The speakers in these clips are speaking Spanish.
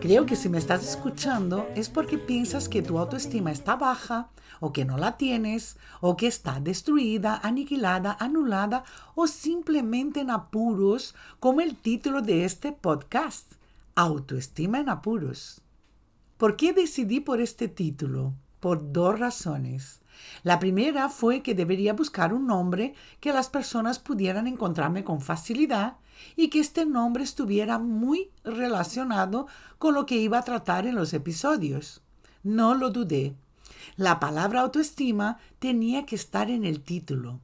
Creo que si me estás escuchando es porque piensas que tu autoestima está baja o que no la tienes o que está destruida, aniquilada, anulada o simplemente en apuros como el título de este podcast, Autoestima en apuros. ¿Por qué decidí por este título? Por dos razones. La primera fue que debería buscar un nombre que las personas pudieran encontrarme con facilidad y que este nombre estuviera muy relacionado con lo que iba a tratar en los episodios. No lo dudé. La palabra autoestima tenía que estar en el título.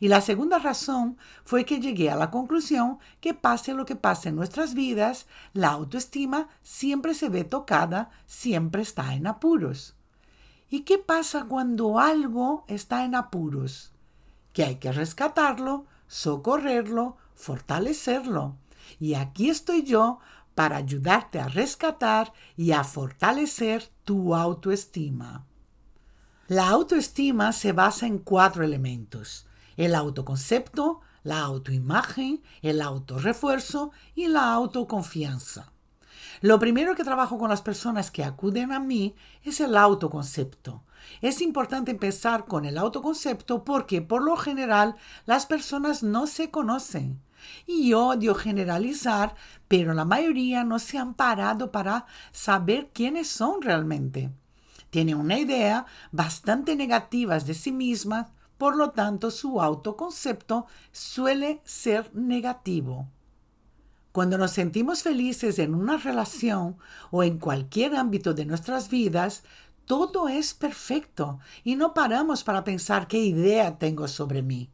Y la segunda razón fue que llegué a la conclusión que pase lo que pase en nuestras vidas, la autoestima siempre se ve tocada, siempre está en apuros. ¿Y qué pasa cuando algo está en apuros? Que hay que rescatarlo, socorrerlo, fortalecerlo. Y aquí estoy yo para ayudarte a rescatar y a fortalecer tu autoestima. La autoestima se basa en cuatro elementos. El autoconcepto, la autoimagen, el autorrefuerzo y la autoconfianza. Lo primero que trabajo con las personas que acuden a mí es el autoconcepto. Es importante empezar con el autoconcepto porque por lo general las personas no se conocen. Y odio generalizar, pero la mayoría no se han parado para saber quiénes son realmente. Tienen una idea bastante negativa de sí mismas, por lo tanto su autoconcepto suele ser negativo. Cuando nos sentimos felices en una relación o en cualquier ámbito de nuestras vidas, todo es perfecto y no paramos para pensar qué idea tengo sobre mí.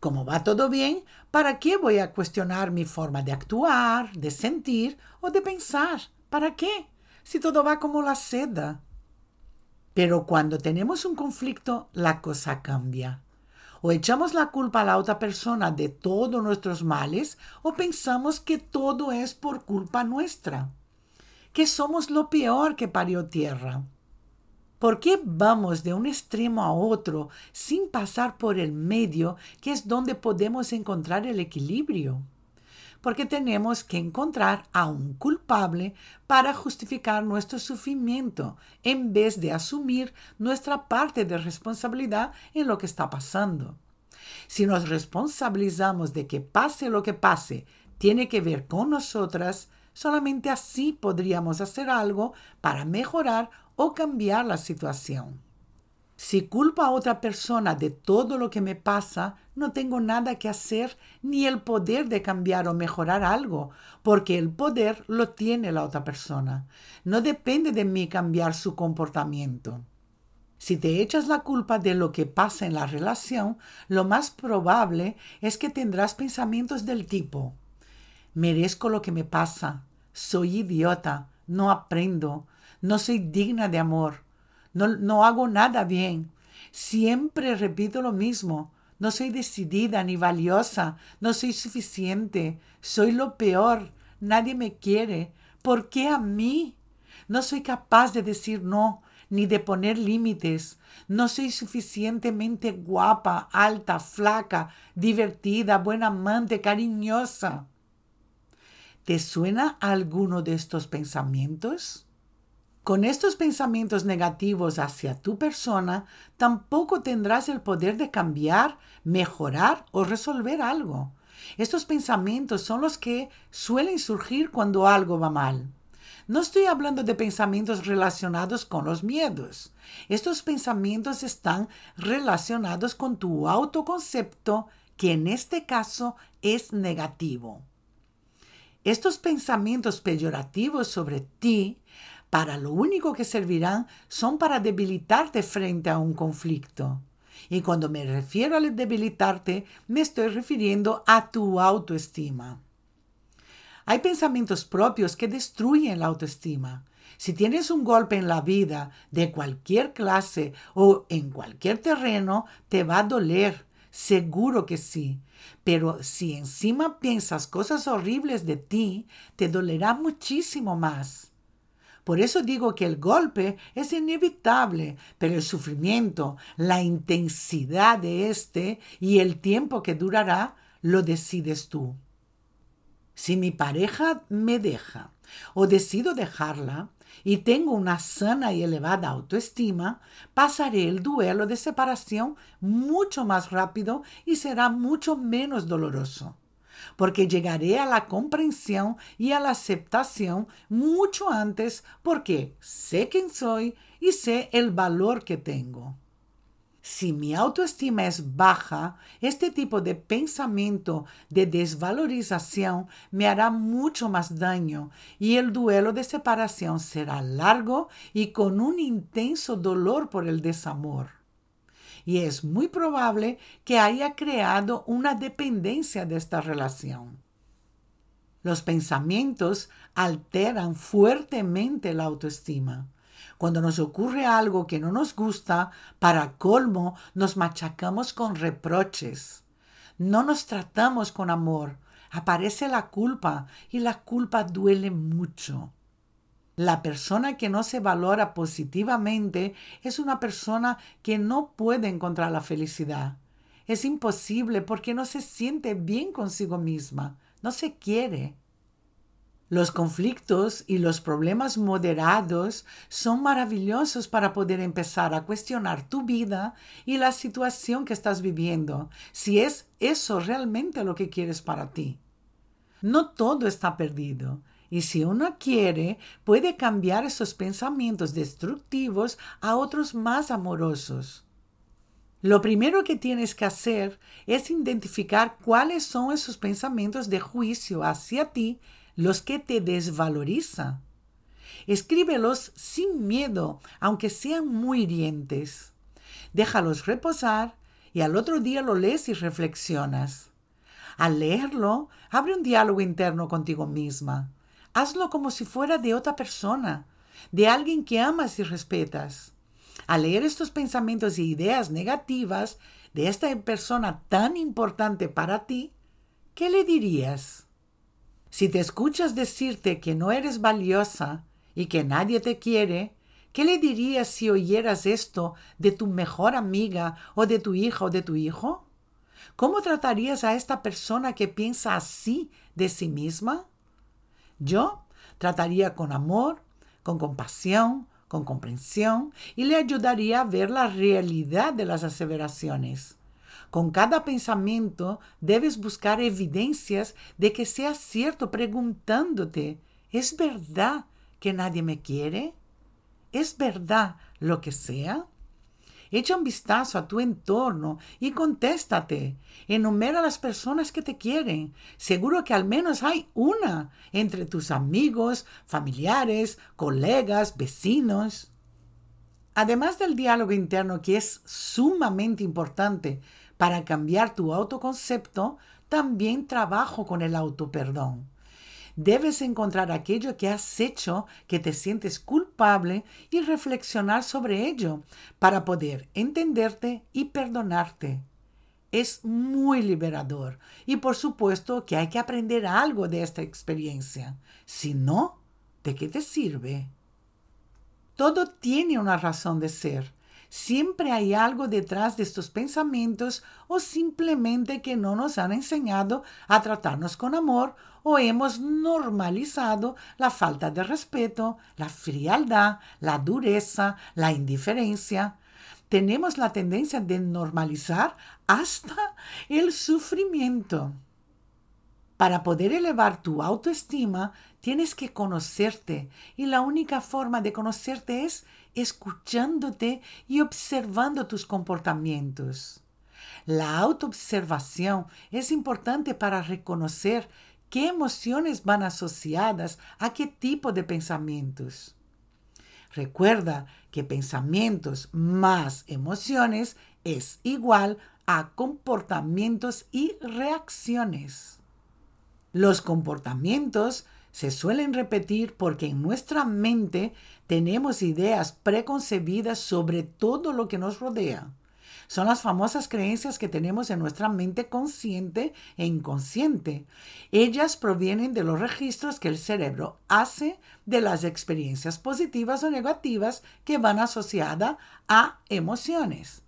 Como va todo bien, ¿para qué voy a cuestionar mi forma de actuar, de sentir o de pensar? ¿Para qué? Si todo va como la seda. Pero cuando tenemos un conflicto, la cosa cambia. O echamos la culpa a la otra persona de todos nuestros males o pensamos que todo es por culpa nuestra, que somos lo peor que parió tierra. ¿Por qué vamos de un extremo a otro sin pasar por el medio, que es donde podemos encontrar el equilibrio? Porque tenemos que encontrar a un culpable para justificar nuestro sufrimiento, en vez de asumir nuestra parte de responsabilidad en lo que está pasando. Si nos responsabilizamos de que pase lo que pase, tiene que ver con nosotras, solamente así podríamos hacer algo para mejorar o cambiar la situación. Si culpo a otra persona de todo lo que me pasa, no tengo nada que hacer ni el poder de cambiar o mejorar algo, porque el poder lo tiene la otra persona. No depende de mí cambiar su comportamiento. Si te echas la culpa de lo que pasa en la relación, lo más probable es que tendrás pensamientos del tipo merezco lo que me pasa, soy idiota, no aprendo, no soy digna de amor, no, no hago nada bien, siempre repito lo mismo, no soy decidida ni valiosa, no soy suficiente, soy lo peor, nadie me quiere, ¿por qué a mí? No soy capaz de decir no, ni de poner límites. No soy suficientemente guapa, alta, flaca, divertida, buena amante, cariñosa. ¿Te suena alguno de estos pensamientos? Con estos pensamientos negativos hacia tu persona, tampoco tendrás el poder de cambiar, mejorar o resolver algo. Estos pensamientos son los que suelen surgir cuando algo va mal. No estoy hablando de pensamientos relacionados con los miedos. Estos pensamientos están relacionados con tu autoconcepto, que en este caso es negativo. Estos pensamientos peyorativos sobre ti, para lo único que servirán son para debilitarte frente a un conflicto. Y cuando me refiero a debilitarte, me estoy refiriendo a tu autoestima. Hay pensamientos propios que destruyen la autoestima. Si tienes un golpe en la vida de cualquier clase o en cualquier terreno, te va a doler. Seguro que sí. Pero si encima piensas cosas horribles de ti, te dolerá muchísimo más. Por eso digo que el golpe es inevitable, pero el sufrimiento, la intensidad de este y el tiempo que durará, lo decides tú. Si mi pareja me deja o decido dejarla, y tengo una sana y elevada autoestima, pasaré el duelo de separación mucho más rápido y será mucho menos doloroso, porque llegaré a la comprensión y a la aceptación mucho antes porque sé quién soy y sé el valor que tengo. Si mi autoestima es baja, este tipo de pensamiento de desvalorización me hará mucho más daño y el duelo de separación será largo y con un intenso dolor por el desamor. Y es muy probable que haya creado una dependencia de esta relación. Los pensamientos alteran fuertemente la autoestima. Cuando nos ocurre algo que no nos gusta, para colmo nos machacamos con reproches. No nos tratamos con amor. Aparece la culpa y la culpa duele mucho. La persona que no se valora positivamente es una persona que no puede encontrar la felicidad. Es imposible porque no se siente bien consigo misma, no se quiere. Los conflictos y los problemas moderados son maravillosos para poder empezar a cuestionar tu vida y la situación que estás viviendo, si es eso realmente lo que quieres para ti. No todo está perdido. Y si uno quiere, puede cambiar esos pensamientos destructivos a otros más amorosos. Lo primero que tienes que hacer es identificar cuáles son esos pensamientos de juicio hacia ti los que te desvalorizan. Escríbelos sin miedo, aunque sean muy hirientes. Déjalos reposar y al otro día lo lees y reflexionas. Al leerlo, abre un diálogo interno contigo misma. Hazlo como si fuera de otra persona, de alguien que amas y respetas. Al leer estos pensamientos e ideas negativas de esta persona tan importante para ti, ¿qué le dirías? Si te escuchas decirte que no eres valiosa y que nadie te quiere, ¿qué le dirías si oyeras esto de tu mejor amiga o de tu hija o de tu hijo? ¿Cómo tratarías a esta persona que piensa así de sí misma? Yo trataría con amor, con compasión, con comprensión y le ayudaría a ver la realidad de las aseveraciones. Con cada pensamiento debes buscar evidencias de que sea cierto preguntándote, ¿es verdad que nadie me quiere? ¿Es verdad lo que sea? Echa un vistazo a tu entorno y contéstate. Enumera las personas que te quieren. Seguro que al menos hay una entre tus amigos, familiares, colegas, vecinos. Además del diálogo interno que es sumamente importante para cambiar tu autoconcepto, también trabajo con el autoperdón. Debes encontrar aquello que has hecho que te sientes culpable y reflexionar sobre ello para poder entenderte y perdonarte. Es muy liberador y por supuesto que hay que aprender algo de esta experiencia. Si no, ¿de qué te sirve? Todo tiene una razón de ser Siempre hay algo detrás de estos pensamientos o simplemente que no nos han enseñado a tratarnos con amor o hemos normalizado la falta de respeto, la frialdad, la dureza, la indiferencia. Tenemos la tendencia de normalizar hasta el sufrimiento. Para poder elevar tu autoestima, tienes que conocerte y la única forma de conocerte es escuchándote y observando tus comportamientos. La autoobservación es importante para reconocer qué emociones van asociadas a qué tipo de pensamientos. Recuerda que pensamientos más emociones es igual a comportamientos y reacciones. Los comportamientos se suelen repetir porque en nuestra mente tenemos ideas preconcebidas sobre todo lo que nos rodea. Son las famosas creencias que tenemos en nuestra mente consciente e inconsciente. Ellas provienen de los registros que el cerebro hace de las experiencias positivas o negativas que van asociadas a emociones.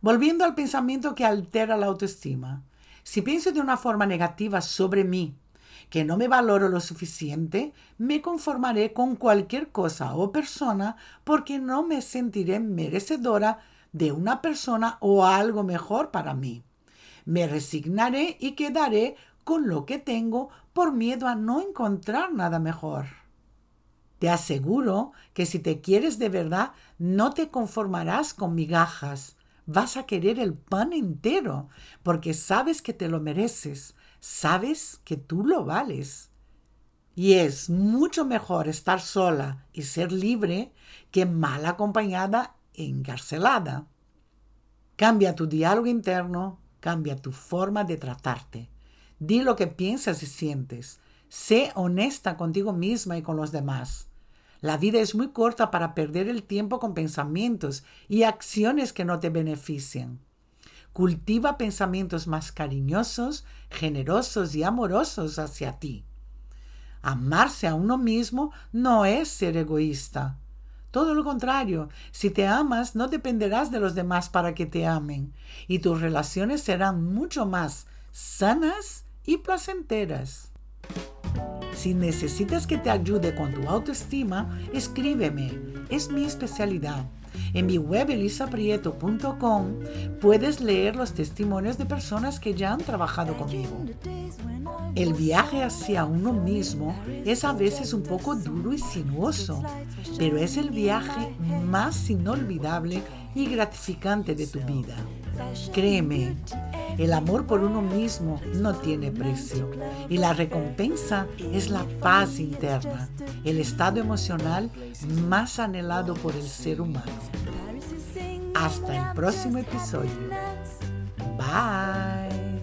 Volviendo al pensamiento que altera la autoestima. Si pienso de una forma negativa sobre mí, que no me valoro lo suficiente, me conformaré con cualquier cosa o persona porque no me sentiré merecedora de una persona o algo mejor para mí. Me resignaré y quedaré con lo que tengo por miedo a no encontrar nada mejor. Te aseguro que si te quieres de verdad, no te conformarás con migajas. Vas a querer el pan entero, porque sabes que te lo mereces, sabes que tú lo vales. Y es mucho mejor estar sola y ser libre que mal acompañada encarcelada. Cambia tu diálogo interno, cambia tu forma de tratarte. Di lo que piensas y sientes. Sé honesta contigo misma y con los demás. La vida es muy corta para perder el tiempo con pensamientos y acciones que no te benefician. Cultiva pensamientos más cariñosos, generosos y amorosos hacia ti. Amarse a uno mismo no es ser egoísta. Todo lo contrario, si te amas, no dependerás de los demás para que te amen, y tus relaciones serán mucho más sanas y placenteras. Si necesitas que te ayude con tu autoestima, escríbeme. Es mi especialidad. En mi web elisaprieto.com puedes leer los testimonios de personas que ya han trabajado conmigo. El viaje hacia uno mismo es a veces un poco duro y sinuoso, pero es el viaje más inolvidable y gratificante de tu vida. Créeme, el amor por uno mismo no tiene precio y la recompensa es la paz interna, el estado emocional más anhelado por el ser humano. Hasta el próximo episodio. Bye.